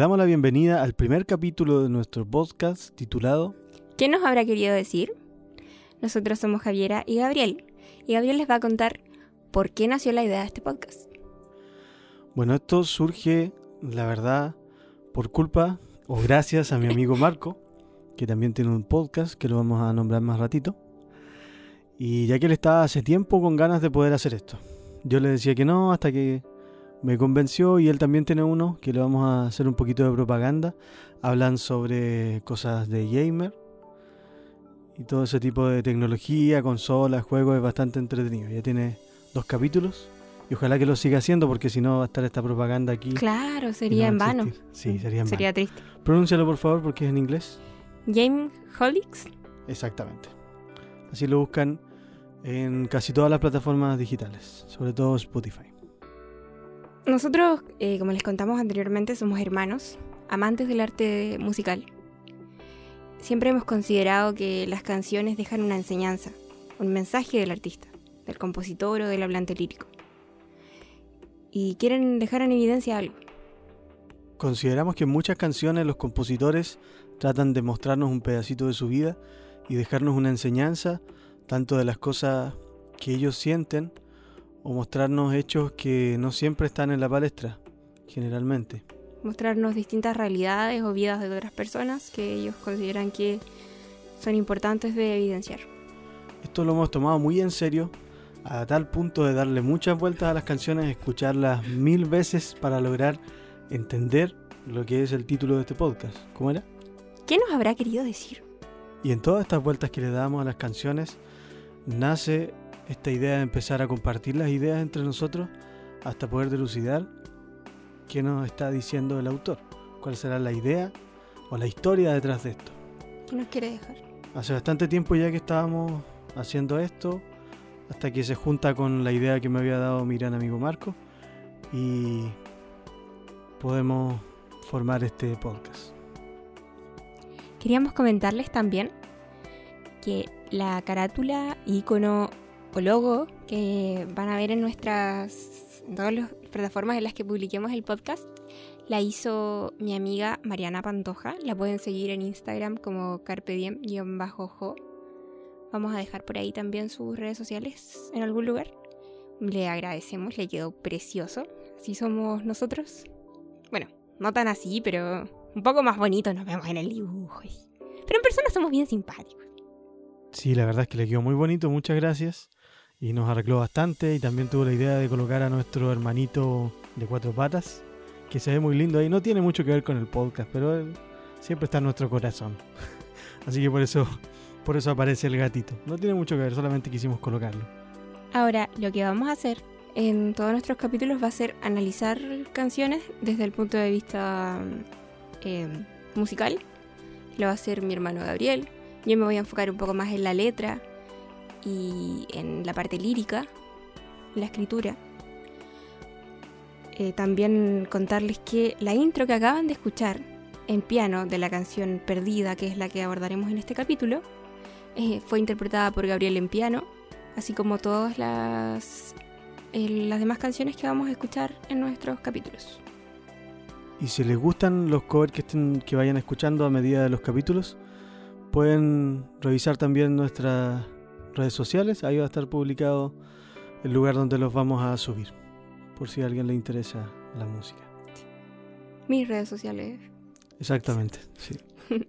Damos la bienvenida al primer capítulo de nuestro podcast titulado ¿Qué nos habrá querido decir? Nosotros somos Javiera y Gabriel, y Gabriel les va a contar por qué nació la idea de este podcast. Bueno, esto surge, la verdad, por culpa o gracias a mi amigo Marco, que también tiene un podcast que lo vamos a nombrar más ratito. Y ya que él estaba hace tiempo con ganas de poder hacer esto. Yo le decía que no hasta que me convenció y él también tiene uno que le vamos a hacer un poquito de propaganda. Hablan sobre cosas de gamer y todo ese tipo de tecnología, consolas, juegos, es bastante entretenido. Ya tiene dos capítulos y ojalá que lo siga haciendo porque si no va a estar esta propaganda aquí. Claro, sería en vano. Sí, sería en Sería triste. Pronúncialo por favor porque es en inglés. Game Holics. Exactamente. Así lo buscan en casi todas las plataformas digitales, sobre todo Spotify. Nosotros, eh, como les contamos anteriormente, somos hermanos, amantes del arte musical. Siempre hemos considerado que las canciones dejan una enseñanza, un mensaje del artista, del compositor o del hablante lírico. Y quieren dejar en evidencia algo. Consideramos que en muchas canciones los compositores tratan de mostrarnos un pedacito de su vida y dejarnos una enseñanza, tanto de las cosas que ellos sienten o mostrarnos hechos que no siempre están en la palestra, generalmente. Mostrarnos distintas realidades o vidas de otras personas que ellos consideran que son importantes de evidenciar. Esto lo hemos tomado muy en serio, a tal punto de darle muchas vueltas a las canciones, escucharlas mil veces para lograr entender lo que es el título de este podcast. ¿Cómo era? ¿Qué nos habrá querido decir? Y en todas estas vueltas que le damos a las canciones, nace esta idea de empezar a compartir las ideas entre nosotros hasta poder dilucidar qué nos está diciendo el autor, cuál será la idea o la historia detrás de esto. ¿Qué nos quiere dejar? Hace bastante tiempo ya que estábamos haciendo esto, hasta que se junta con la idea que me había dado mi gran amigo Marco y podemos formar este podcast. Queríamos comentarles también que la carátula, icono logo que van a ver en nuestras todas las plataformas en las que publiquemos el podcast la hizo mi amiga Mariana Pantoja. La pueden seguir en Instagram como carpediem-jo. Vamos a dejar por ahí también sus redes sociales en algún lugar. Le agradecemos, le quedó precioso. Así somos nosotros. Bueno, no tan así, pero un poco más bonito nos vemos en el dibujo. Pero en persona somos bien simpáticos. Sí, la verdad es que le quedó muy bonito, muchas gracias. Y nos arregló bastante y también tuvo la idea de colocar a nuestro hermanito de cuatro patas, que se ve muy lindo ahí. No tiene mucho que ver con el podcast, pero siempre está en nuestro corazón. Así que por eso, por eso aparece el gatito. No tiene mucho que ver, solamente quisimos colocarlo. Ahora, lo que vamos a hacer en todos nuestros capítulos va a ser analizar canciones desde el punto de vista eh, musical. Lo va a hacer mi hermano Gabriel. Yo me voy a enfocar un poco más en la letra y en la parte lírica, la escritura. Eh, también contarles que la intro que acaban de escuchar en piano de la canción Perdida, que es la que abordaremos en este capítulo, eh, fue interpretada por Gabriel en piano, así como todas las, eh, las demás canciones que vamos a escuchar en nuestros capítulos. Y si les gustan los covers que, estén, que vayan escuchando a medida de los capítulos, pueden revisar también nuestras redes sociales. Ahí va a estar publicado el lugar donde los vamos a subir, por si a alguien le interesa la música. Mis redes sociales. Exactamente, sí.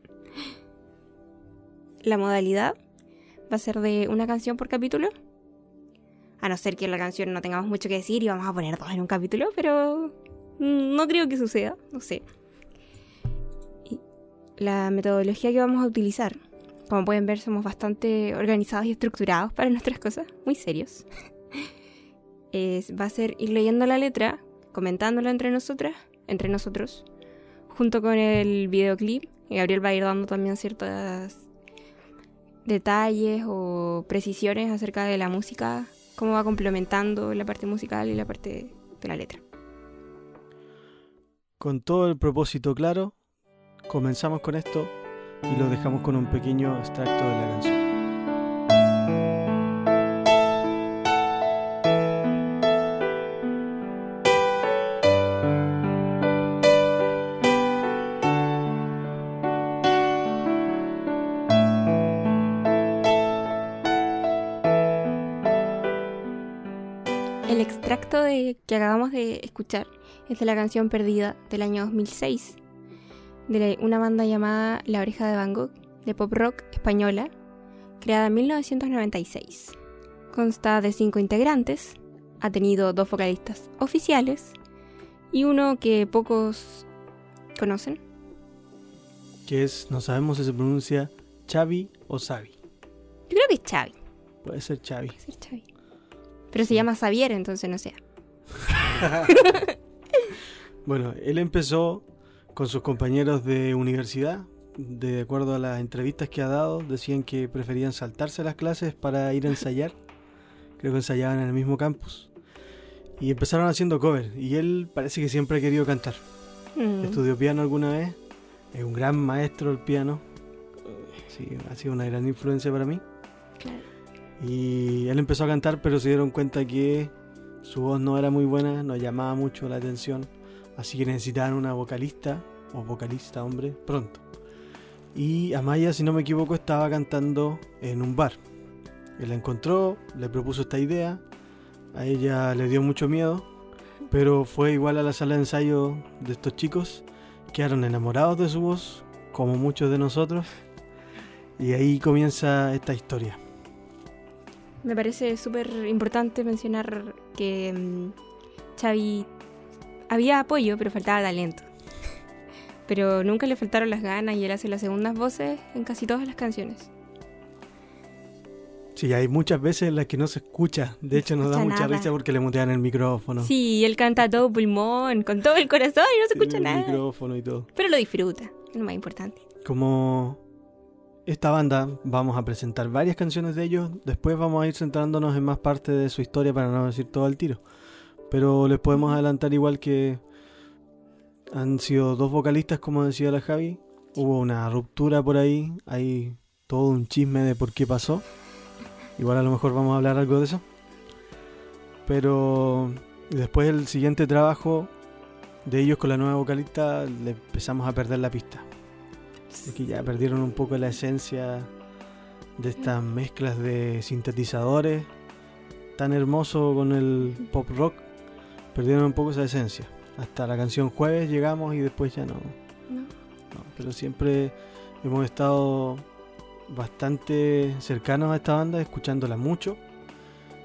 La modalidad va a ser de una canción por capítulo. A no ser que la canción no tengamos mucho que decir y vamos a poner dos en un capítulo, pero no creo que suceda, no sé. Y la metodología que vamos a utilizar. Como pueden ver, somos bastante organizados y estructurados para nuestras cosas, muy serios. Es, va a ser ir leyendo la letra, comentándola entre nosotras, entre nosotros, junto con el videoclip. Y Gabriel va a ir dando también ciertos detalles o precisiones acerca de la música, cómo va complementando la parte musical y la parte de la letra. Con todo el propósito claro, comenzamos con esto y lo dejamos con un pequeño extracto de la canción. El extracto de, que acabamos de escuchar es de la canción Perdida del año 2006 de una banda llamada La Oreja de Van Gogh, de pop rock española, creada en 1996. Consta de cinco integrantes, ha tenido dos vocalistas oficiales y uno que pocos conocen. Que es, no sabemos si se pronuncia Xavi o Xavi. Yo creo que es Xavi. Puede ser Xavi. Puede ser Xavi. Pero se llama Xavier, entonces no sé. bueno, él empezó con sus compañeros de universidad. De acuerdo a las entrevistas que ha dado, decían que preferían saltarse las clases para ir a ensayar. Creo que ensayaban en el mismo campus. Y empezaron haciendo cover. Y él parece que siempre ha querido cantar. Mm. Estudió piano alguna vez. Es un gran maestro del piano. Sí, ha sido una gran influencia para mí. Claro. Y él empezó a cantar, pero se dieron cuenta que su voz no era muy buena, no llamaba mucho la atención. Así que necesitaban una vocalista, o vocalista, hombre, pronto. Y Amaya, si no me equivoco, estaba cantando en un bar. Él la encontró, le propuso esta idea. A ella le dio mucho miedo, pero fue igual a la sala de ensayo de estos chicos. Quedaron enamorados de su voz, como muchos de nosotros. Y ahí comienza esta historia. Me parece súper importante mencionar que mm, Xavi había apoyo, pero faltaba talento. Pero nunca le faltaron las ganas y él hace las segundas voces en casi todas las canciones. Sí, hay muchas veces en las que no se escucha. De hecho, nos da mucha nada. risa porque le mutean el micrófono. Sí, él canta a todo pulmón, con todo el corazón y no se escucha el nada. micrófono y todo. Pero lo disfruta, es lo más importante. Como esta banda, vamos a presentar varias canciones de ellos. Después vamos a ir centrándonos en más parte de su historia para no decir todo al tiro. Pero les podemos adelantar igual que han sido dos vocalistas, como decía la Javi. Hubo una ruptura por ahí. Hay todo un chisme de por qué pasó. Igual a lo mejor vamos a hablar algo de eso. Pero después el siguiente trabajo de ellos con la nueva vocalista le empezamos a perder la pista. Porque ya perdieron un poco la esencia de estas mezclas de sintetizadores tan hermoso con el pop rock. Perdieron un poco esa esencia. Hasta la canción Jueves llegamos y después ya no. ¿no? no. Pero siempre hemos estado bastante cercanos a esta banda, escuchándola mucho.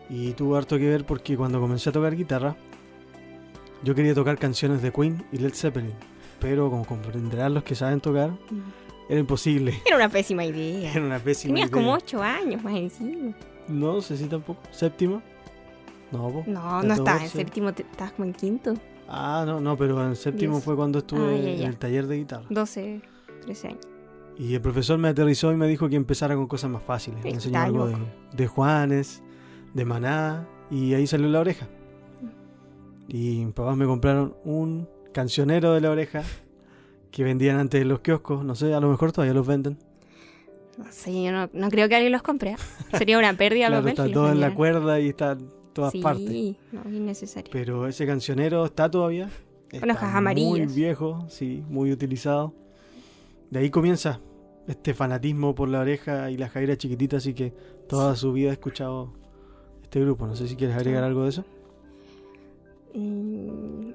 Y tuvo harto que ver porque cuando comencé a tocar guitarra, yo quería tocar canciones de Queen y Led Zeppelin. Pero como comprenderán los que saben tocar, era imposible. Era una pésima idea. Era una pésima Tenías idea. como ocho años más encima. No sé si tampoco. ¿Séptimo? No. No, no estaba en 14. séptimo, estabas como en quinto. Ah, no, no, pero en séptimo Diez. fue cuando estuve Ah, ya, en el taller de guitarra. 12, 13 años. Y el profesor me aterrizó y me dijo que empezara con cosas más fáciles. Me enseñó algo de, de Juanes, de Maná, y ahí salió la oreja. Y mis papás me compraron un cancionero de la oreja que vendían antes en los kioscos. No sé, a lo mejor todavía los venden. No sé, yo no, no creo que alguien los compre. ¿eh? Sería una pérdida Claro, papel está los todo en la cuerda y está todas sí, partes. no, es innecesario. Pero ese cancionero está todavía. Está hojas Muy amarillas. viejo, sí, muy utilizado. De ahí comienza este fanatismo por la oreja y la Jaira chiquitita, así que toda su vida he escuchado este grupo. No sé si quieres agregar algo de eso. Mm,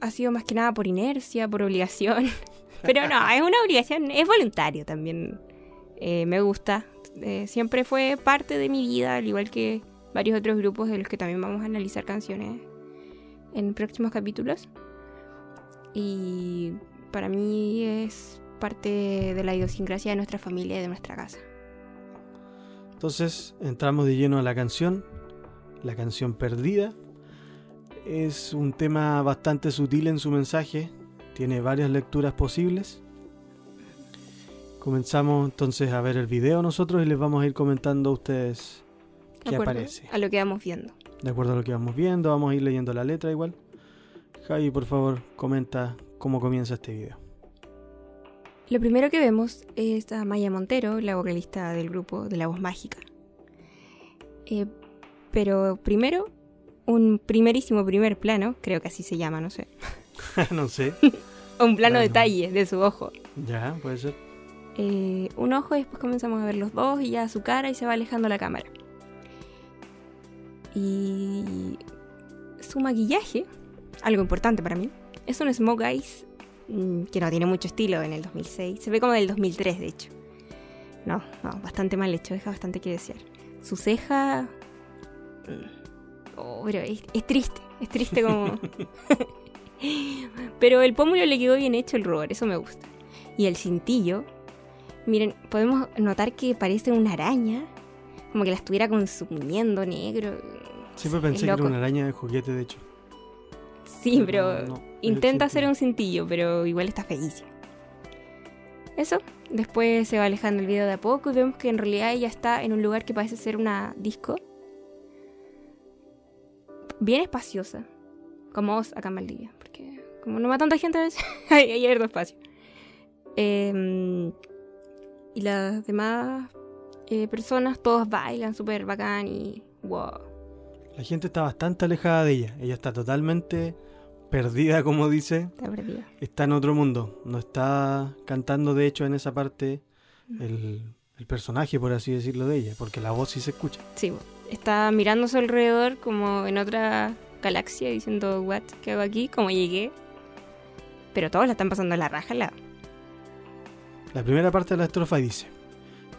ha sido más que nada por inercia, por obligación. Pero no, es una obligación, es voluntario también. Eh, me gusta. Eh, siempre fue parte de mi vida, al igual que varios otros grupos de los que también vamos a analizar canciones en próximos capítulos. Y para mí es parte de la idiosincrasia de nuestra familia y de nuestra casa. Entonces entramos de lleno a la canción, la canción perdida. Es un tema bastante sutil en su mensaje, tiene varias lecturas posibles. Comenzamos entonces a ver el video nosotros y les vamos a ir comentando a ustedes ¿De qué acuerdo? aparece. A lo que vamos viendo. De acuerdo a lo que vamos viendo, vamos a ir leyendo la letra igual. Javi, por favor, comenta cómo comienza este video. Lo primero que vemos es a Maya Montero, la vocalista del grupo de La Voz Mágica. Eh, pero primero, un primerísimo primer plano, creo que así se llama, no sé. no sé. Un plano Claro. detalle de su ojo. Ya, puede ser. Eh, un ojo y después comenzamos a ver los dos y ya su cara y se va alejando la cámara. Y su maquillaje, algo importante para mí, es un Smoke Eyes mm, que no tiene mucho estilo en el 2006. Se ve como del 2003, de hecho. No, no, bastante mal hecho, deja bastante que desear. Su ceja... mm, Oh, pero es, es triste, es triste como... pero el pómulo le quedó bien hecho el rubor, eso me gusta. Y el cintillo, miren, podemos notar que parece una araña, como que la estuviera consumiendo negro. Siempre pensé que era una araña de juguete, de hecho. Sí, pero no, no, intenta hacer un cintillo, pero igual está feísimo. Eso, después se va alejando el video de a poco y vemos que en realidad ella está en un lugar que parece ser una disco. Bien espaciosa, como vos acá en Valdivia, porque como no va tanta gente hay, hay harto espacio. Em, y las demás eh, personas, todos bailan súper bacán y wow. La gente está bastante alejada de ella. Ella está totalmente perdida, como dice. Está perdida. Está en otro mundo. No está cantando, de hecho, en esa parte el, el personaje, por así decirlo, de ella. Porque la voz sí se escucha. Sí, está su alrededor como en otra galaxia diciendo, what, ¿qué hago aquí? ¿Cómo llegué? Pero todos la están pasando a la raja lado. La primera parte de la estrofa dice: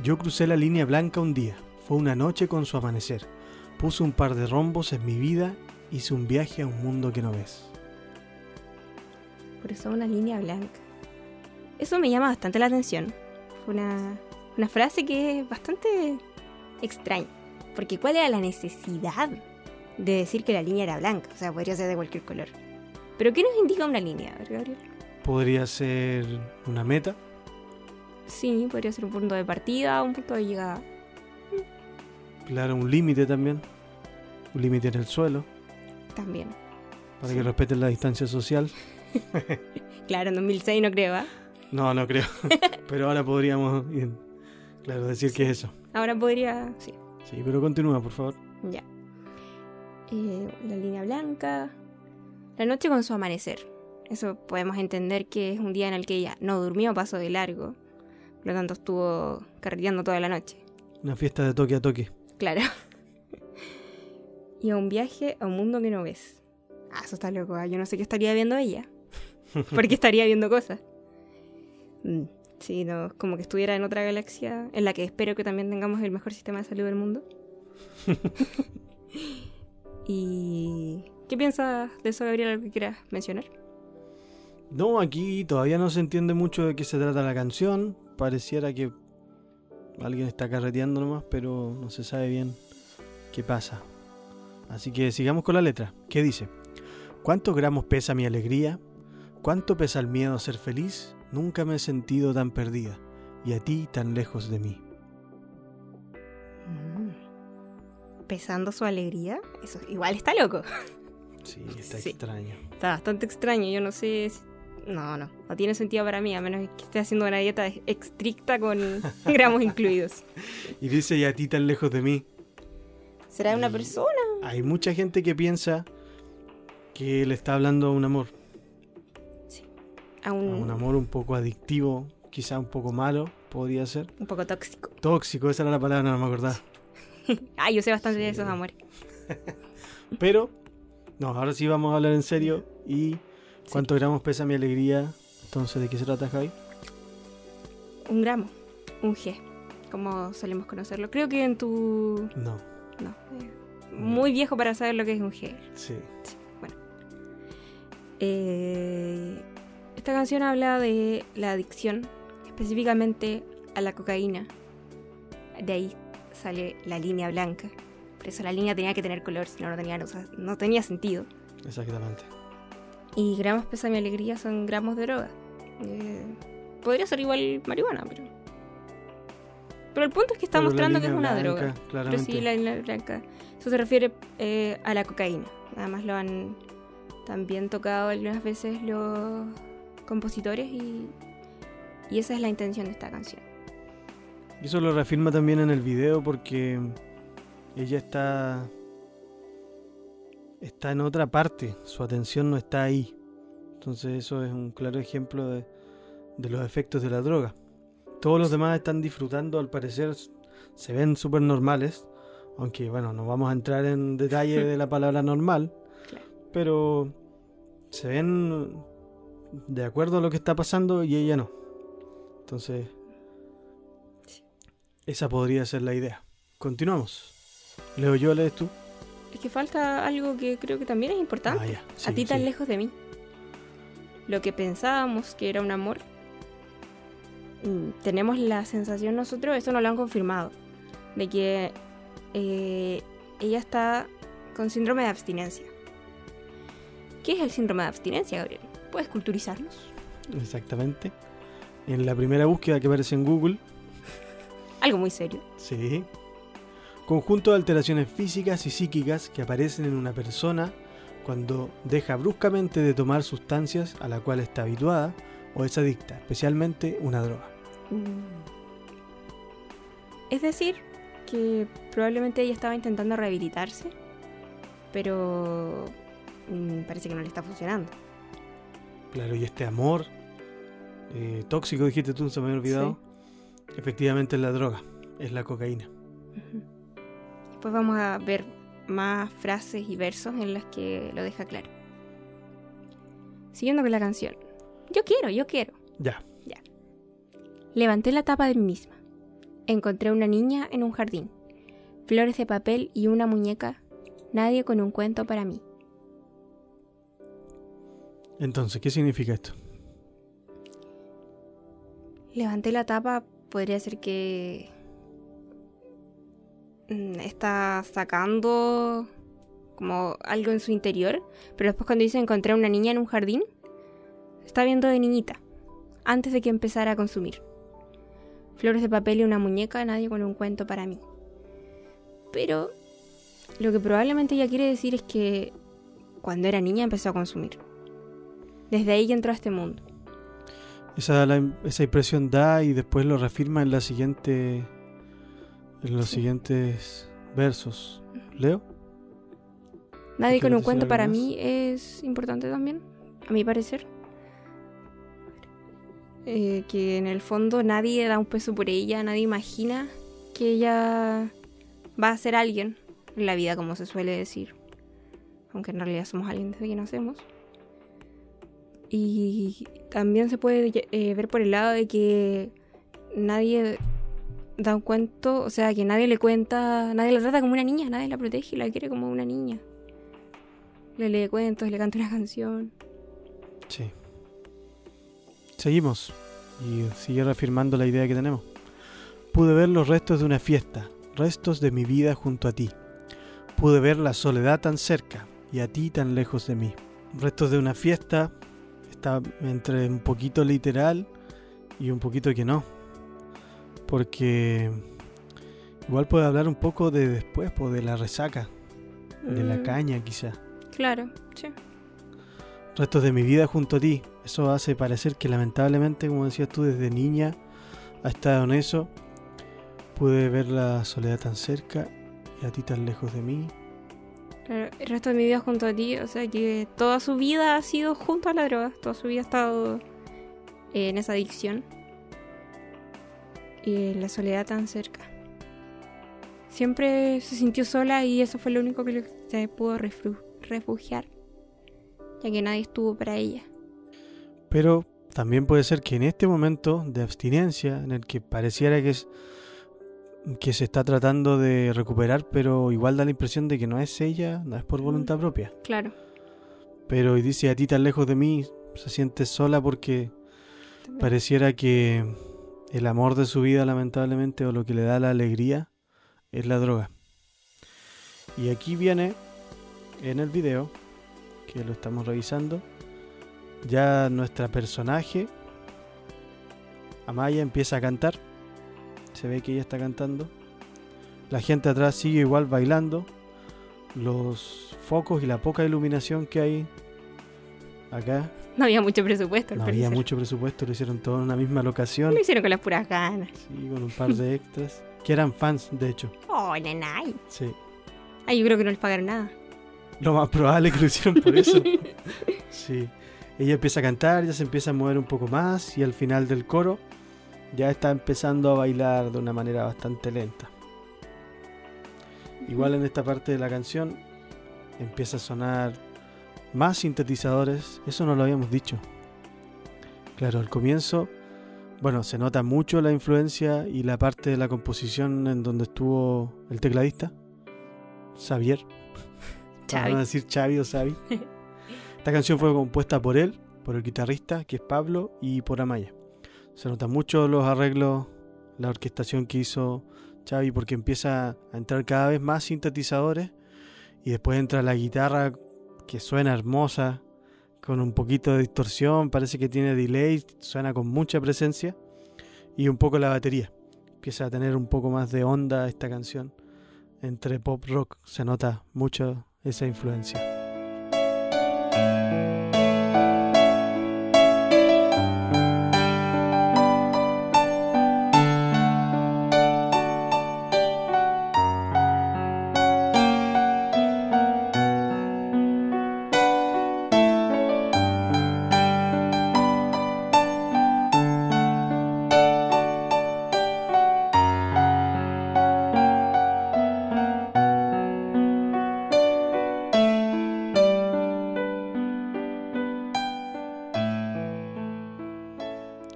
Yo crucé la línea blanca un día. Fue una noche con su amanecer. Puse un par de rombos en mi vida. Hice un viaje a un mundo que no ves. Eso una línea blanca. Eso me llama bastante la atención. Fue una, una frase que es bastante extraña. Porque ¿cuál era la necesidad de decir que la línea era blanca? O sea, podría ser de cualquier color. Pero ¿qué nos indica una línea, Gabriel? Podría ser una meta. Sí, podría ser un punto de partida, un punto de llegada. Claro, un límite también. Un límite en el suelo. También. Para Sí. que respeten la distancia social. Claro, en 2006 no creo, ¿ah? No, no creo. pero ahora podríamos, claro, decir que es eso. Ahora podría. Sí, Sí, pero continúa, por favor. ya. Eh, la línea blanca. La noche con su amanecer. Eso podemos entender que es un día en el que ella no durmió, pasó de largo. Por lo tanto, estuvo carreteando toda la noche. Una fiesta de toque a toque. Claro. y a un viaje a un mundo que no ves. Ah, eso está loco. ah, Yo no sé qué estaría viendo ella. Porque estaría viendo cosas. Mm, Sí, no, como que estuviera en otra galaxia en la que espero que también tengamos el mejor sistema de salud del mundo. ¿Y qué piensas de eso, Gabriel? ¿Algo que quieras mencionar? No, aquí todavía no se entiende mucho de qué se trata la canción. Pareciera que alguien está carreteando nomás, pero no se sabe bien qué pasa. Así que sigamos con la letra. ¿Qué dice? ¿Cuántos gramos pesa mi alegría? ¿Cuánto pesa el miedo a ser feliz? Nunca me he sentido tan perdida y a ti tan lejos de mí. Mm. Pesando su alegría. Eso igual está loco. Sí, está Sí. extraño. Está bastante extraño. Yo no sé. si- No, no. No tiene sentido para mí, a menos que esté haciendo una dieta estricta con gramos incluidos. Y dice y a ti tan lejos de mí. ¿Será una persona? Hay mucha gente que piensa que le está hablando a un amor. A A un, un amor un poco adictivo, quizá un poco malo, podría ser. un poco tóxico. Tóxico, esa era la palabra, no me acordaba. Ah, yo sé bastante de Sí. esos amores. Pero, no, ahora sí vamos a hablar en serio. ¿Y cuántos gramos pesa mi alegría? Entonces, ¿de qué se trata, Javi? Un gramo. Un G. Como solemos conocerlo. Creo que en tu. No, No. eh, muy viejo para saber lo que es un G. sí. Eh, esta canción habla de la adicción, específicamente a la cocaína. De ahí sale la línea blanca. Por eso la línea tenía que tener color, si no, no tenía, o sea, no tenía sentido. Exactamente. Y gramos pesa mi alegría son gramos de droga. Eh, podría ser igual marihuana, pero. Pero el punto es que está Pero mostrando que es una blanca, droga. Pero Claramente. sí, la línea blanca. Eso se refiere eh, a la cocaína. Nada más lo han también tocado algunas veces los compositores y, y esa es la intención de esta canción. Y eso lo reafirma también en el video porque ella está está en otra parte, su atención no está ahí. Entonces eso es un claro ejemplo de, de los efectos de la droga. Todos los demás están disfrutando, al parecer se ven súper normales, aunque bueno, no vamos a entrar en detalle de la palabra normal, Claro. pero se ven de acuerdo a lo que está pasando y ella no. Entonces, esa podría ser la idea. Continuamos. Leo yo, lees tú. Es que falta algo que creo que también es importante. Ah, ya. a Sí, ti tan sí. lejos de mí. Lo que pensábamos que era un amor, mm, tenemos la sensación nosotros, eso nos lo han confirmado, de que eh, ella está con síndrome de abstinencia. ¿Qué es el síndrome de abstinencia, Gabriel? ¿Puedes culturizarnos? Exactamente. En la primera búsqueda que aparece en Google, Algo muy serio. sí. Conjunto de alteraciones físicas y psíquicas que aparecen en una persona cuando deja bruscamente de tomar sustancias a la cual está habituada o es adicta, especialmente una droga. Es decir, que probablemente ella estaba intentando rehabilitarse, pero mm, parece que no le está funcionando. Claro, y este amor eh, tóxico, dijiste tú, se me había olvidado. Efectivamente es la droga, es la cocaína. Después vamos a ver más frases y versos en las que lo deja claro. Siguiendo con la canción. Yo quiero, yo quiero. Ya, Levanté la tapa de mí misma. Encontré una niña en un jardín. Flores de papel y una muñeca. Nadie con un cuento para mí. entonces, ¿qué significa esto? Levanté la tapa, podría ser que está sacando como algo en su interior, pero después cuando dice encontré a una niña en un jardín, está viendo de niñita, antes de que empezara a consumir. Flores de papel y una muñeca, nadie con un cuento para mí. Pero lo que probablemente ella quiere decir es que cuando era niña empezó a consumir. Desde ahí entró a este mundo. Esa, esa impresión da y después lo reafirma en la siguiente en los Sí. siguientes versos. ¿Leo? Nadie ¿Quieres con un cuento para más? mí es importante también, a mi parecer. Eh, que en el fondo nadie da un peso por ella, nadie imagina que ella va a ser alguien en la vida, como se suele decir. Aunque en realidad somos alguien desde que nacemos. Y también se puede eh, ver por el lado de que nadie da un cuento, o sea, que nadie le cuenta, nadie la trata como una niña, nadie la protege y la quiere como una niña. Le lee cuentos, le canta una canción. Sí. Seguimos. Y sigue reafirmando la idea que tenemos. Pude ver los restos de una fiesta, restos de mi vida junto a ti. Pude ver la soledad tan cerca y a ti tan lejos de mí. Restos de una fiesta está entre un poquito literal y un poquito que no. Porque igual puede hablar un poco de después, pues, de la resaca, de la Mm, caña quizá. Claro, sí. restos de mi vida junto a ti. Eso hace parecer que lamentablemente, como decías tú, desde niña ha estado en eso. Pude ver la soledad tan cerca y a ti tan lejos de mí. Claro, El resto de mi vida junto a ti, o sea que toda su vida ha sido junto a la droga, toda su vida ha estado en esa adicción. Y la soledad tan cerca. Siempre se sintió sola y eso fue lo único que se pudo refugiar, ya que nadie estuvo para ella. Pero también puede ser que en este momento de abstinencia, en el que pareciera que es que se está tratando de recuperar, pero igual da la impresión de que no es ella, no es por voluntad propia. Claro. Pero y dice a ti tan lejos de mí, se siente sola porque también. Pareciera que el amor de su vida, lamentablemente, o lo que le da la alegría, es la droga. Y aquí viene, en el video, que lo estamos revisando, ya nuestra personaje, Amaya, empieza a cantar. Se ve que ella está cantando. La gente atrás sigue igual bailando. Los focos y la poca iluminación que hay acá No había mucho presupuesto, no había mucho presupuesto, lo hicieron todo en una misma locación. Lo hicieron con las puras ganas. Sí, con un par de extras. Que eran fans, de hecho. Oh, nanay. Sí. Ay, yo creo que no les pagaron nada. Lo más probable es que lo hicieron por eso. Sí. Ella empieza a cantar, ya se empieza a mover un poco más y al final del coro ya está empezando a bailar de una manera bastante lenta. Igual en esta parte de la canción empieza a sonar más sintetizadores, eso no lo habíamos dicho. Claro, al comienzo, bueno, se nota mucho la influencia y la parte de la composición en donde estuvo el tecladista, Xavier. Para no decir Xavi o Xavi. Esta canción fue compuesta por él, por el guitarrista, que es Pablo, y por Amaya. Se notan mucho los arreglos, la orquestación que hizo Xavi, porque empieza a entrar cada vez más sintetizadores y después entra la guitarra que suena hermosa, con un poquito de distorsión, parece que tiene delay, suena con mucha presencia y un poco la batería. Empieza a tener un poco más de onda esta canción. Entre pop rock se nota mucho esa influencia.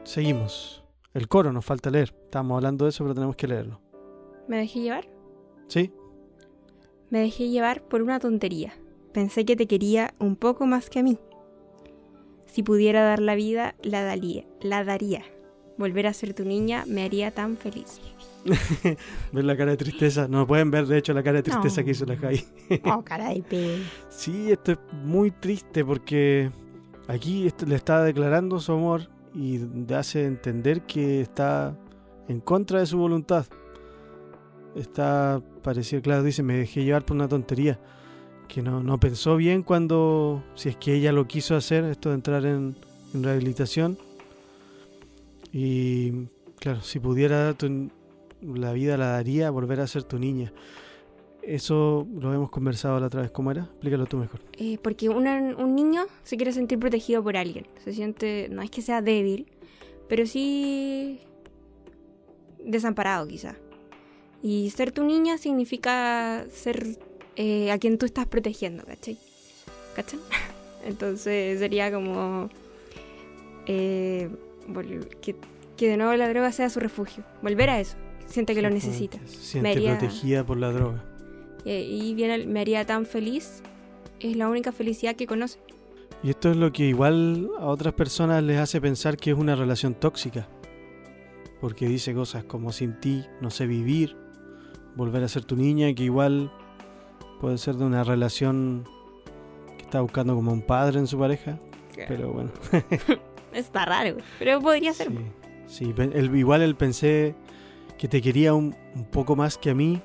Seguimos. El coro nos falta leer. Estamos hablando de eso, pero tenemos que leerlo. ¿Me dejé llevar? ¿Sí? Me dejé llevar por una tontería. Pensé que te quería un poco más que a mí. Si pudiera dar la vida, la daría. La daría. Volver a ser tu niña me haría tan feliz. ver la cara de tristeza. No pueden ver, de hecho, la cara de tristeza que hizo la Jai. oh, caray, pe. Sí, esto es muy triste porque aquí le está declarando su amor y hace entender que está en contra de su voluntad. Está, parecía claro, dice, me dejé llevar por una tontería. Que no, no pensó bien cuando, si es que ella lo quiso hacer, esto de entrar en, rehabilitación. Y claro, si pudiera la vida la daría volver a ser tu niña. Eso lo hemos conversado la otra vez. ¿Cómo era? Explícalo tú mejor. Eh, porque un niño se quiere sentir protegido por alguien. Se siente, no es que sea débil, pero sí desamparado quizá. Y ser tu niña significa ser eh, a quien tú estás protegiendo, ¿cachai? ¿Cachai? Entonces sería como eh, que, que, de nuevo la droga sea su refugio. Volver a eso. Siente que lo necesita. Se siente protegida por la droga. Eh, y bien me haría tan feliz. Es la única felicidad que conoce. Y esto es lo que igual a otras personas les hace pensar que es una relación tóxica. Porque dice cosas como sin ti no sé vivir, volver a ser tu niña, que igual puede ser de una relación que está buscando como un padre en su pareja. Pero bueno. está raro, pero podría ser. Sí, igual él pensé que te quería un, un poco más que a mí,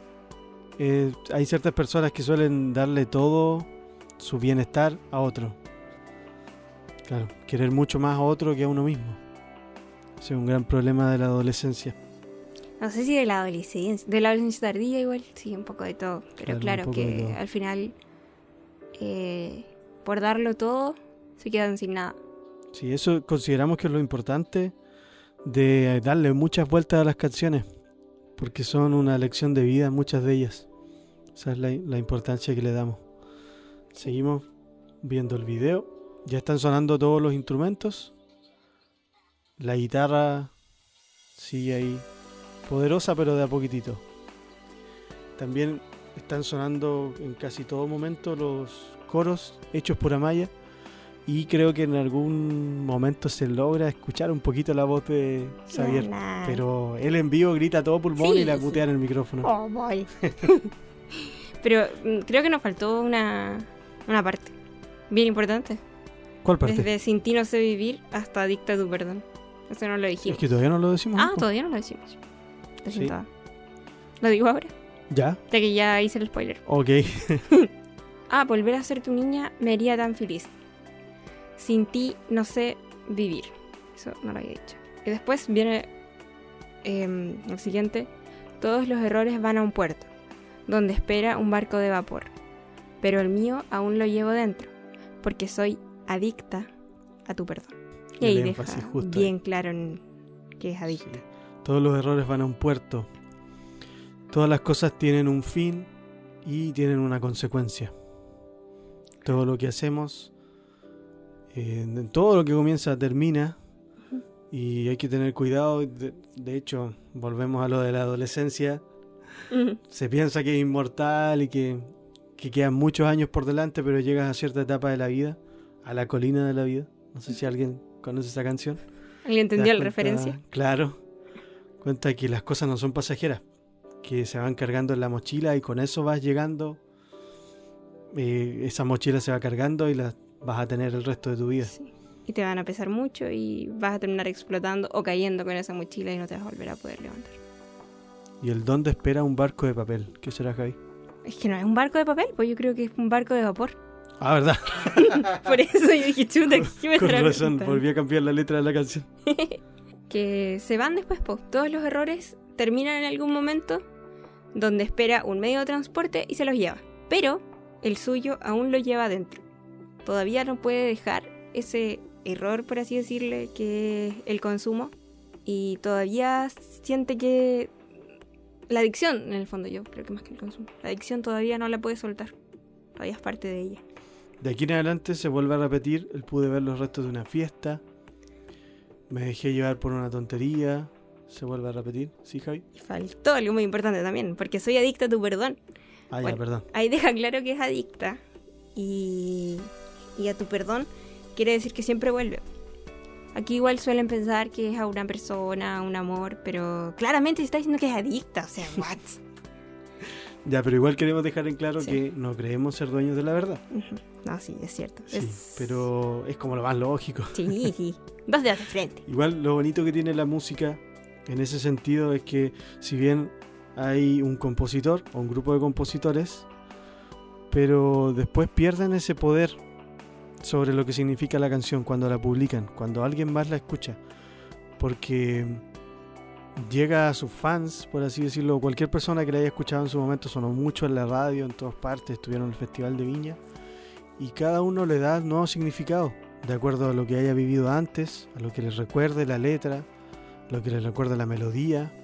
eh, hay ciertas personas que suelen darle todo su bienestar a otro. Claro, querer mucho más a otro que a uno mismo. Ese es un gran problema de la adolescencia. No sé si de la adolescencia, de la adolescencia tardía igual, sí, un poco de todo. Pero claro, que al final, eh, por darlo todo, se quedan sin nada. Sí, eso consideramos que es lo importante de darle muchas vueltas a las canciones, porque son una lección de vida, muchas de ellas. Esa es la, importancia que le damos. Seguimos viendo el video. Ya están sonando todos los instrumentos. La guitarra sigue ahí poderosa pero de a poquitito. También están sonando en casi todo momento los coros hechos por Amaya y creo que en algún momento se logra escuchar un poquito la voz de Xavier. Pero él en vivo grita todo pulmón y la mutea en el micrófono. Oh, boy. Pero mm, creo que nos faltó una, una parte bien importante. ¿Cuál parte? Desde Sin ti no sé vivir hasta Dicta tu perdón. Eso no lo dijimos. Es que todavía no lo decimos. Ah, todavía no lo decimos. Lo ¿Lo digo ahora? ¿Ya? De que ya hice el spoiler. Ok. ah, volver a ser tu niña me haría tan feliz. Sin ti no sé vivir. Eso no lo había dicho. Y después viene eh, el siguiente. Todos los errores van a un puerto donde espera un barco de vapor, pero el mío aún lo llevo dentro, porque soy adicta a tu perdón. Y ahí deja bien claro que es adicta. Todos los errores van a un puerto. Todas las cosas tienen un fin y tienen una consecuencia. Todo lo que hacemos eh, en todo lo que comienza termina y hay que tener cuidado. De, de hecho, volvemos a lo de la adolescencia. Se piensa que es inmortal y que, que quedan muchos años por delante, pero llegas a cierta etapa de la vida, a la colina de la vida. No sé si alguien conoce esa canción. ¿Alguien ¿Te entendió la referencia? Claro. Cuenta que las cosas no son pasajeras, que se van cargando en la mochila y con eso vas llegando. eh, esa mochila se va cargando y la vas a tener el resto de tu vida. Sí. Y te van a pesar mucho y vas a terminar explotando o cayendo con esa mochila y no te vas a volver a poder levantar. Y el don te espera un barco de papel. ¿Qué será, Javi? Es que no es un barco de papel, pues yo creo que es un barco de vapor. Ah, ¿verdad? Por eso yo dije, chuta, ¿qué me Con razón, volví a cambiar la letra de la canción. que se van después, pues todos los errores terminan en algún momento donde espera un medio de transporte y se los lleva. Pero el suyo aún lo lleva adentro. Todavía no puede dejar ese error, por así decirle, que es el consumo. Y todavía siente que la adicción, en el fondo yo creo que más que el consumo, la adicción todavía no la puede soltar. Todavía es parte de ella. De aquí en adelante se vuelve a repetir. El pude ver los restos de una fiesta. Me dejé llevar por una tontería. Se vuelve a repetir. ¿Sí, Javi? Y faltó algo muy importante también, porque soy adicta a tu perdón. Ah, ya, Bueno. perdón. Ahí deja claro que es adicta. Y, y a tu perdón quiere decir que siempre vuelve. Aquí igual suelen pensar que es a una persona, a un amor, pero claramente está diciendo que es adicta. O sea, what? Ya, pero igual queremos dejar en claro Sí. que no creemos ser dueños de la verdad. No, sí, es cierto. Sí, Es- pero es como lo más lógico. Sí, sí. Dos dedos de frente. Igual lo bonito que tiene la música en ese sentido es que si bien hay un compositor o un grupo de compositores, pero después pierden ese poder sobre lo que significa la canción cuando la publican, cuando alguien más la escucha, porque llega a sus fans, por así decirlo, cualquier persona que la haya escuchado en su momento, sonó mucho en la radio, en todas partes, estuvieron en el Festival de Viña, y cada uno le da nuevo significado, de acuerdo a lo que haya vivido antes, a lo que les recuerde la letra, lo que les recuerda la melodía.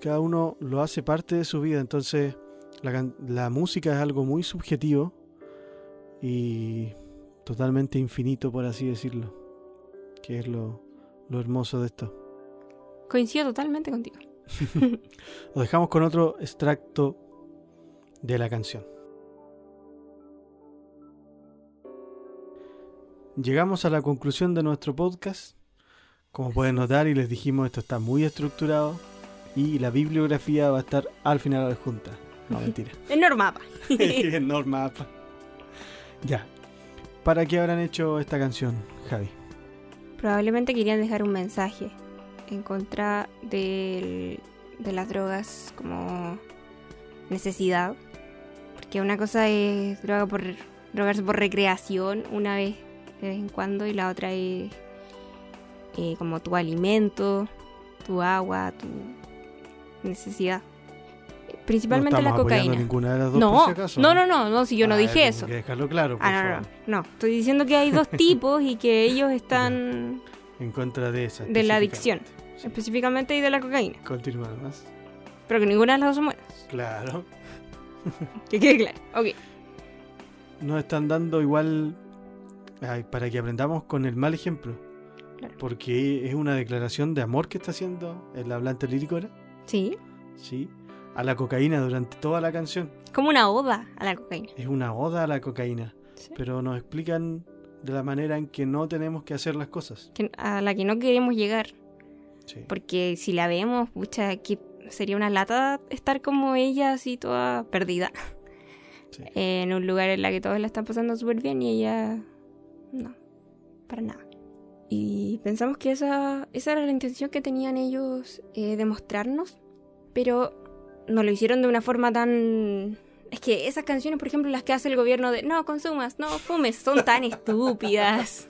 Cada uno lo hace parte de su vida, entonces la, la música es algo muy subjetivo y totalmente infinito, por así decirlo, que es lo, lo hermoso de esto. Coincido totalmente contigo. Lo dejamos con otro extracto de la canción. Llegamos a la conclusión de nuestro podcast. Como pueden notar y les dijimos, esto está muy estructurado y la bibliografía va a estar al final adjunta. No, mentira. Es normal. Es norma. Ya. ¿Para qué habrán hecho esta canción, Javi? Probablemente querían dejar un mensaje en contra del- de las drogas como necesidad. Porque una cosa es droga por, drogarse por recreación una vez de vez en cuando y la otra es eh, como tu alimento, tu agua, tu necesidad. Principalmente no la cocaína. ninguna de las dos, No, por si acaso, no, no, no, no, si yo no Ah, dije eso. que dejarlo claro, por Ah, no, no, favor. no. Estoy diciendo que hay dos tipos y que ellos están En contra de esa. de la adicción, específicamente. Sí. específicamente y de la cocaína. Continúa más. Pero que ninguna de las dos son buenas. Claro. Que quede claro. Ok. Nos están dando igual ay, para que aprendamos con el mal ejemplo. Claro. Porque es una declaración de amor que está haciendo el hablante lírico, ¿era? Sí. Sí. A la cocaína durante toda la canción. Como una oda a la cocaína. Es una oda a la cocaína. Sí. Pero nos explican de la manera en que no tenemos que hacer las cosas. Que- a la que no queremos llegar. Sí. Porque si la vemos, pucha, que sería una lata estar como ella, así toda perdida. Sí. En un lugar en la que todos la están pasando súper bien y ella. No, para nada. Y pensamos que esa, esa era la intención que tenían ellos eh, de mostrarnos, pero no lo hicieron de una forma tan. Es que esas canciones, por ejemplo, las que hace el gobierno de no consumas, no fumes, son tan estúpidas.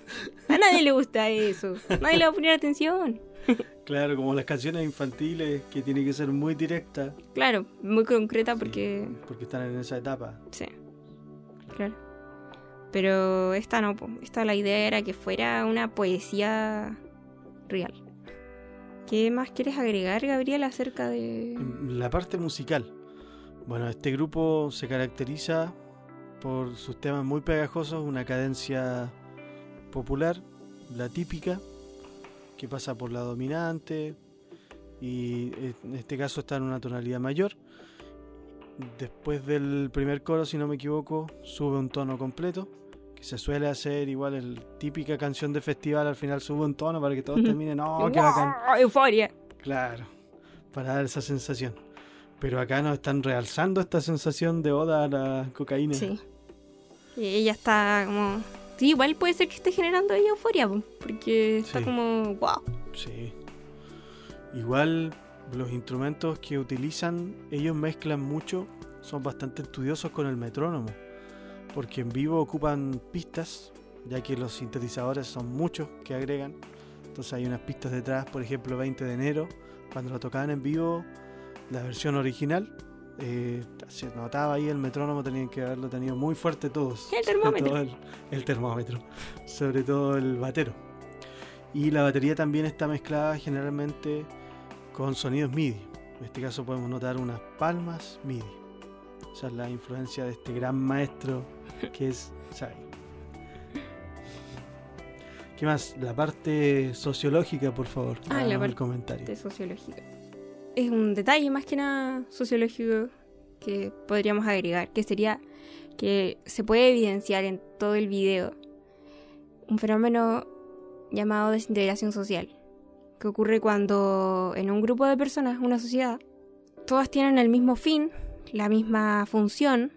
A nadie le gusta eso. Nadie le va a poner atención. Claro, como las canciones infantiles que tienen que ser muy directas. Claro, muy concreta porque. sí, porque están en esa etapa. Sí, claro. Pero esta no, po. esta la idea era que fuera una poesía real. ¿Qué más quieres agregar, Gabriel, acerca de...? La parte musical. Bueno, este grupo se caracteriza por sus temas muy pegajosos, una cadencia popular, la típica, que pasa por la dominante, y en este caso está en una tonalidad mayor. Después del primer coro, si no me equivoco, sube un tono completo, se suele hacer igual el típica canción de festival, al final sube un tono para que todos terminen, ¡oh, qué bacán! ¡Euforia! Claro, para dar esa sensación. Pero acá nos están realzando esta sensación de oda a la cocaína. Sí. Y ella está como... Sí, igual puede ser que esté generando ella euforia, po, porque está Sí. como... ¡Wow! Sí. Igual los instrumentos que utilizan, ellos mezclan mucho, son bastante estudiosos con el metrónomo, porque en vivo ocupan pistas, ya que los sintetizadores son muchos que agregan. Entonces hay unas pistas detrás, por ejemplo, 20 de enero, cuando lo tocaban en vivo, la versión original, eh, se notaba ahí el metrónomo, tenían que haberlo tenido muy fuerte todos. El termómetro. todo el, el termómetro, sobre todo el batero. Y la batería también está mezclada generalmente con sonidos MIDI. En este caso podemos notar unas palmas MIDI. Esa es la influencia de este gran maestro que es Xavi. ¿Qué más? La parte sociológica, por favor. Ah, la parte comentario. sociológica. Es un detalle más que nada sociológico que podríamos agregar, que sería que se puede evidenciar en todo el video un fenómeno llamado desintegración social, que ocurre cuando en un grupo de personas, una sociedad, todas tienen el mismo fin, la misma función,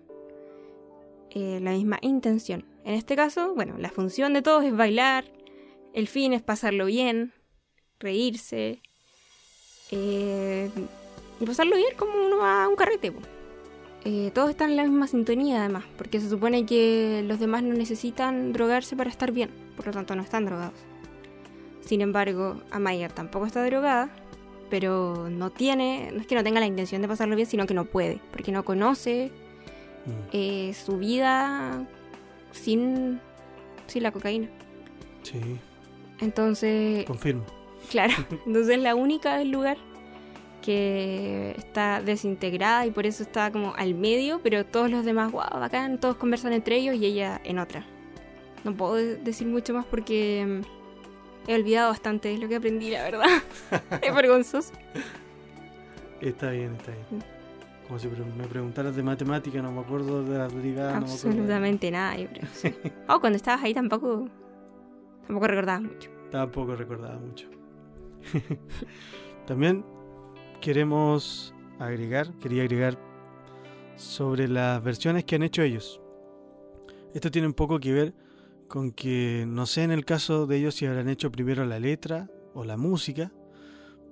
eh, la misma intención. En este caso, bueno, la función de todos es bailar, el fin es pasarlo bien, reírse, eh, y pasarlo bien como uno va a un carrete. Eh, todos están en la misma sintonía además, porque se supone que los demás no necesitan drogarse para estar bien, por lo tanto no están drogados. Sin embargo, Amaya tampoco está drogada, pero no tiene, no es que no tenga la intención de pasarlo bien, sino que no puede, porque no conoce Mm. eh, su vida sin, sin la cocaína. Sí, Entonces, confirmo. Claro, entonces es la única del lugar que está desintegrada y por eso está como al medio, pero todos los demás, wow, bacán, todos conversan entre ellos y ella en otra. No puedo de- decir mucho más porque mm, he olvidado bastante de lo que aprendí, la verdad. es vergonzoso. Está bien, está bien. Mm. Como si me preguntaras de matemática, no me acuerdo de las derivadas. no me acuerdo de- Absolutamente nada, yo creo. sí. Oh, cuando estabas ahí tampoco, tampoco recordabas mucho. Tampoco recordaba mucho. También queremos agregar, quería agregar sobre las versiones que han hecho ellos. Esto tiene un poco que ver con que no sé en el caso de ellos si habrán hecho primero la letra o la música,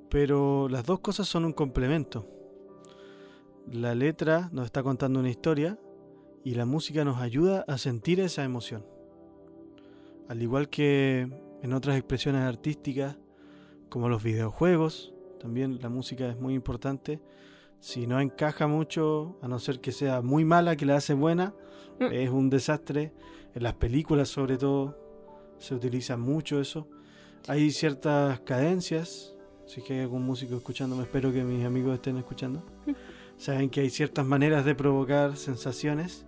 pero las dos cosas son un complemento. La letra nos está contando una historia y la música nos ayuda a sentir esa emoción. Al igual que en otras expresiones artísticas, como los videojuegos, también la música es muy importante. Si no encaja mucho, a no ser que sea muy mala, que la hace buena, Mm. es un desastre. En las películas, sobre todo, se utiliza mucho eso. Hay ciertas cadencias. Si es que hay algún músico escuchándome, espero que mis amigos estén escuchando. Saben que hay ciertas maneras de provocar sensaciones.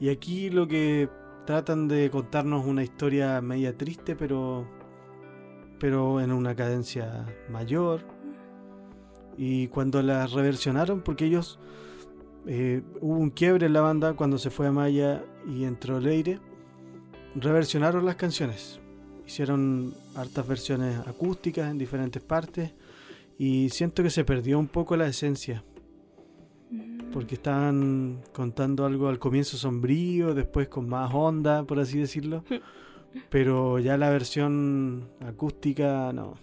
Y aquí lo que tratan de contarnos una historia media triste, pero pero en una cadencia mayor. Y cuando la reversionaron, porque ellos eh, hubo un quiebre en la banda cuando se fue a Maya y entró Leire, reversionaron las canciones. Hicieron hartas versiones acústicas en diferentes partes y siento que se perdió un poco la esencia porque estaban contando algo al comienzo sombrío, después con más onda, por así decirlo. Pero ya la versión acústica, no.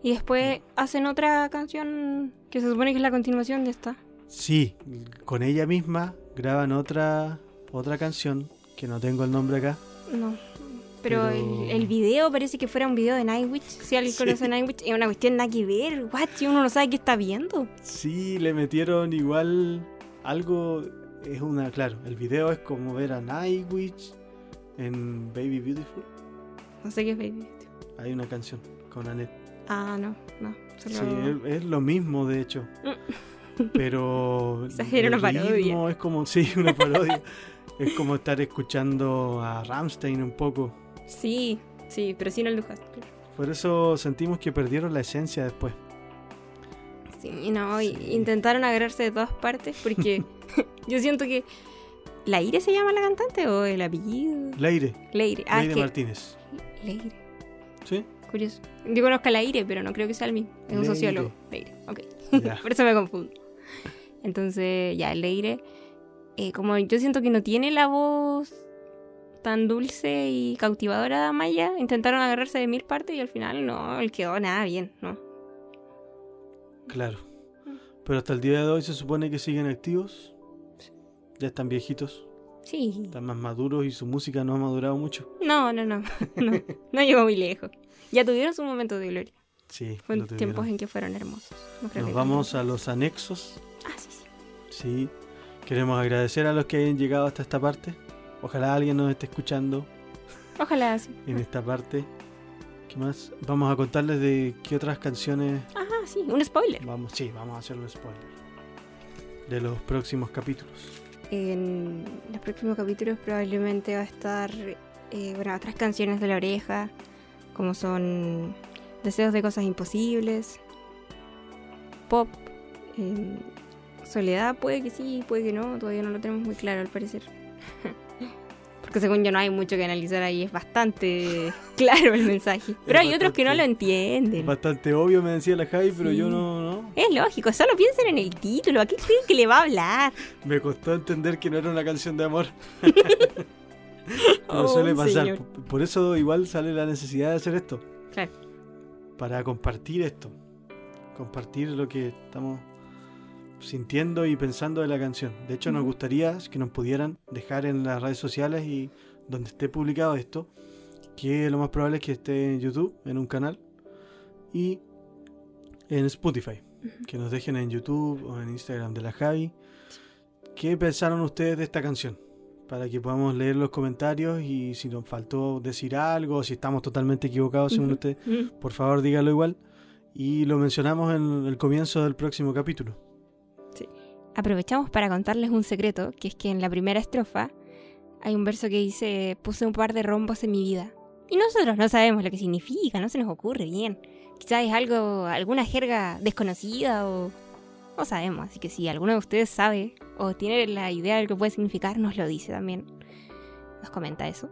Y después hacen otra canción que se supone que es la continuación de esta. Sí, con ella misma graban otra otra canción, que no tengo el nombre acá. No. Pero, Pero- El, el video parece que fuera un video de Nightwish. Si alguien Sí. conoce Nightwish, es una cuestión nada que ver. What? Si uno no sabe qué está viendo. Sí, le metieron igual algo, es una, claro, el video es como ver a Nightwish en Baby Beautiful. No sé qué es Baby. Hay una canción con Annette. Ah, no, no. Solo... Sí, es, es lo mismo de hecho. Pero era una parodia. ritmo Es como, sí, una parodia. es como estar escuchando a Ramstein un poco. Sí, sí, pero sin el claro. Por eso sentimos que perdieron la esencia después. Sí, no, Sí. intentaron agarrarse de todas partes porque yo siento que. ¿La Ire se llama la cantante o el apellido? Leire, Leire. Ah, Leire. Martínez. Leire, ¿Sí? curioso. Yo conozco a la Ire, pero no creo que sea el mismo. Es un sociólogo. Leire, ok. Por eso me confundo. Entonces, ya, Leire, eh, como yo siento que no tiene la voz tan dulce y cautivadora de Amaya, intentaron agarrarse de mil partes y al final no, él quedó nada bien, ¿no? Claro. Pero hasta el día de hoy se supone que siguen activos. Ya están viejitos, Sí. están más maduros y su música no ha madurado mucho. No, no, no, no, no llegó muy lejos. Ya tuvieron su momento de gloria. Sí, Fue tiempos en que fueron hermosos. No creo Nos que vamos a los anexos. Ah, sí, sí. Sí. Queremos agradecer a los que hayan llegado hasta esta parte. Ojalá alguien nos esté escuchando Ojalá sí. en esta parte. ¿Qué más? Vamos a contarles de qué otras canciones Ajá, sí, un spoiler. vamos. Sí, vamos a hacer un spoiler de los próximos capítulos. En los próximos capítulos probablemente va a estar eh, bueno, otras canciones de la oreja, como son Deseos de Cosas Imposibles, Pop, eh, Soledad, puede que sí, puede que no, todavía no lo tenemos muy claro al parecer. Porque según yo no hay mucho que analizar ahí, es bastante claro el mensaje. Pero hay otros que no lo Es entienden. bastante obvio, me decía la Javi, pero Sí. yo no, no. Es lógico, solo piensen en el título, ¿a qué creen que le va a hablar? Me costó entender que no era una canción de amor. Pero Oh, suele pasar. señor. Por eso igual sale la necesidad de hacer esto. Claro. Para compartir esto. Compartir lo que estamos sintiendo y pensando de la canción. De hecho, nos gustaría que nos pudieran dejar en las redes sociales y donde esté publicado esto, que lo más probable es que esté en YouTube, en un canal, y en Spotify. Que nos dejen en YouTube o en Instagram de la Javi. ¿Qué pensaron ustedes de esta canción? Para que podamos leer los comentarios y si nos faltó decir algo, si estamos totalmente equivocados según Ujú. usted, Mm. por favor dígalo igual. Y lo mencionamos en el comienzo del próximo capítulo. Aprovechamos para contarles un secreto, que es que en la primera estrofa hay un verso que dice, puse un par de rombos en mi vida. Y nosotros no sabemos lo que significa, no se nos ocurre bien. Quizás es algo, alguna jerga desconocida o no sabemos. Así que si alguno de ustedes sabe o tiene la idea de lo que puede significar, nos lo dice también. Nos comenta eso.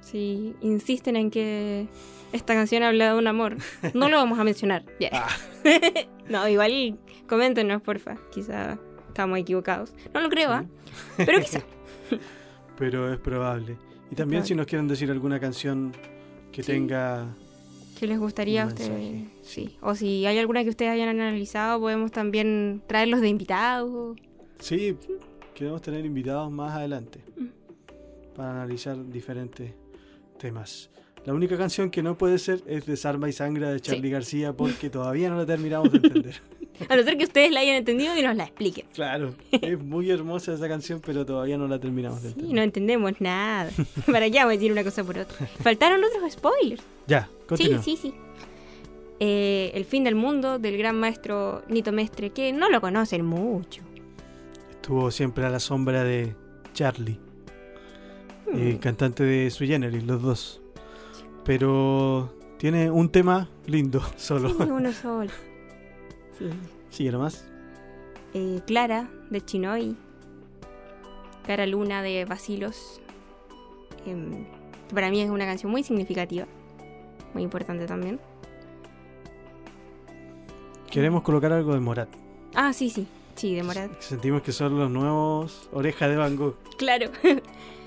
Si insisten en que esta canción habla de un amor, no lo vamos a mencionar. Ya. Ah. no, igual coméntenos, porfa. Quizá estamos equivocados. No lo creo, ¿ah? Pero quizá. Pero es probable. Y también probable. si nos quieren decir alguna canción que Sí. tenga... ¿Qué les gustaría a ustedes? Sí. O si hay alguna que ustedes hayan analizado, podemos también traerlos de invitados. Sí, queremos tener invitados más adelante Mm. para analizar diferentes temas. La única canción que no puede ser es Desarma y Sangra de Charlie García porque todavía no la terminamos de entender. A no ser que ustedes la hayan entendido y nos la expliquen. claro, es muy hermosa esa canción, pero todavía no la terminamos de Sí, entender. no entendemos nada. ¿Para qué vamos a decir una cosa por otra? Faltaron otros spoilers. Ya, continúa. Sí, sí, sí. Eh, el fin del mundo del gran maestro Nito Mestre, que no lo conocen mucho. Estuvo siempre a la sombra de Charlie, eh, Mm. cantante de Sui Generis, los dos. Pero tiene un tema lindo solo. Sí, uno solo. Sí. Nomás. Eh, Clara, de Chinoy. Cara Luna, de Basilos. Que para mí es una canción muy significativa. Muy importante también. Queremos colocar algo de Morat. Ah, sí, sí. Sí, de Morat. Sentimos que son los nuevos orejas de Van Gogh. Claro.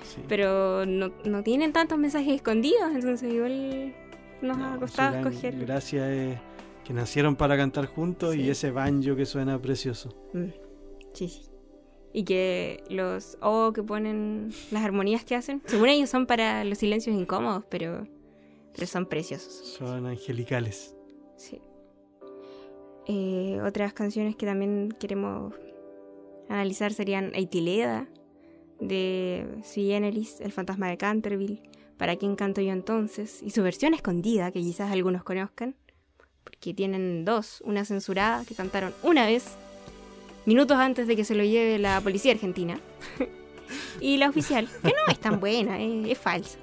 Sí. Pero no, no tienen tantos mensajes escondidos, entonces igual nos ha costado escoger. Gracia es que nacieron para cantar juntos y ese banjo que suena precioso. Mm, Sí, sí. Y que los O que ponen, las armonías que hacen, según ellos son para los silencios incómodos, pero, pero son preciosos. Son angelicales. Sí. Eh, otras canciones que también queremos analizar serían Eitileda, de Sui Generis, El fantasma de Canterville, Para quién canto yo entonces, y su versión escondida, que quizás algunos conozcan, porque tienen dos, una censurada que cantaron una vez, minutos antes de que se lo lleve la policía argentina, y la oficial, que no es tan buena, eh, es falsa.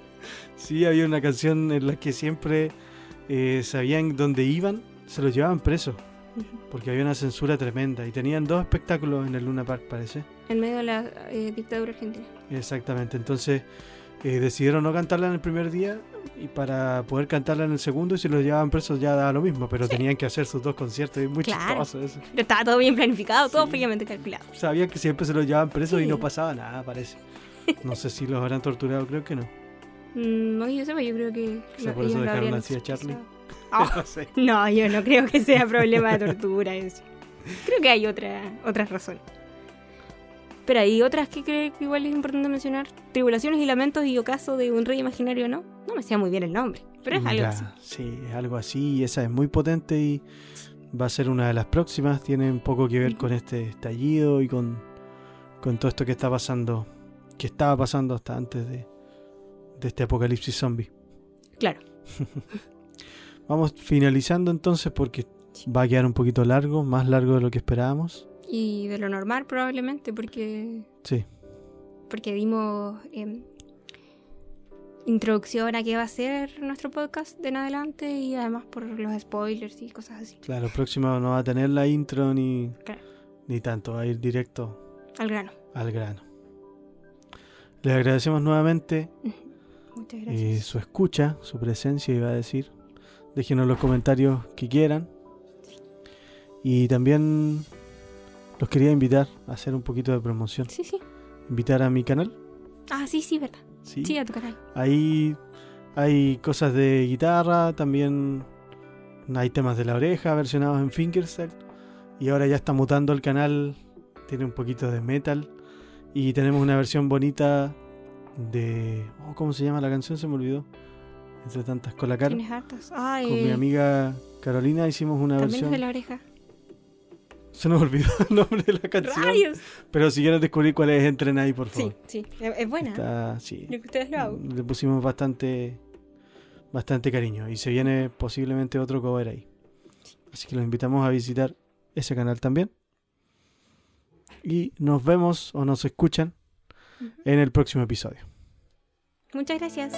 Sí, había una canción en la que siempre eh, sabían dónde iban, se los llevaban presos, porque había una censura tremenda y tenían dos espectáculos en el Luna Park, parece. En medio de la eh, dictadura argentina. Exactamente, entonces eh, decidieron no cantarla en el primer día y para poder cantarla en el segundo y si los llevaban presos ya daba lo mismo, pero tenían que hacer sus dos conciertos y muy Claro. chistoso eso. Pero estaba todo bien planificado, todo fríamente calculado. Sabían que siempre se los llevaban presos y no pasaba nada, parece. No sé si los habrán torturado, creo que no. Mm, No, yo sé, yo creo que. O sea, lo- por eso dejaron así a Charlie. Ah, No sé. no, yo no creo que sea problema de tortura eso. Creo que hay otra, otras razones. Pero hay otras que creo que igual es importante mencionar. Tribulaciones y lamentos y ocaso de un rey imaginario, ¿no? No me sé muy bien el nombre, pero es algo Ya, así. Sí, es algo así y esa es muy potente y va a ser una de las próximas. Tiene un poco que ver con este estallido y con, con todo esto que está pasando, que estaba pasando hasta antes de, de este apocalipsis zombie. Claro. Vamos finalizando entonces porque va a quedar un poquito largo, más largo de lo que esperábamos. Y de lo normal probablemente, porque Sí, porque dimos em, introducción a qué va a ser nuestro podcast de en adelante y además por los spoilers y cosas así. claro, próximo no va a tener la intro ni, Claro. ni tanto, va a ir directo Al grano. al grano. Les agradecemos nuevamente Muchas gracias. su escucha, su presencia, iba a decir. Déjenos los comentarios que quieran. Y también los quería invitar a hacer un poquito de promoción. Sí, sí. Invitar a mi canal. Ah, sí, sí, verdad. Sí. Sí, a tu canal. Ahí hay cosas de guitarra, también hay temas de la oreja versionados en fingerstyle. Y ahora ya está mutando el canal, tiene un poquito de metal. Y tenemos una versión bonita de... oh, ¿Cómo se llama la canción? Se me olvidó. Entre tantas, con la cara. Tienes hartas. Ay, Con mi amiga Carolina hicimos una también es versión. de la oreja. Se nos olvidó el nombre de la canción. ¡Rayos! Pero si quieren descubrir cuál es, entren ahí, por Sí, favor. sí. Es es buena. Está, sí. Que ustedes lo hago. Le pusimos bastante bastante cariño y se viene posiblemente otro cover ahí. Así que los invitamos a visitar ese canal también. Y nos vemos o nos escuchan en el próximo episodio. Muchas gracias.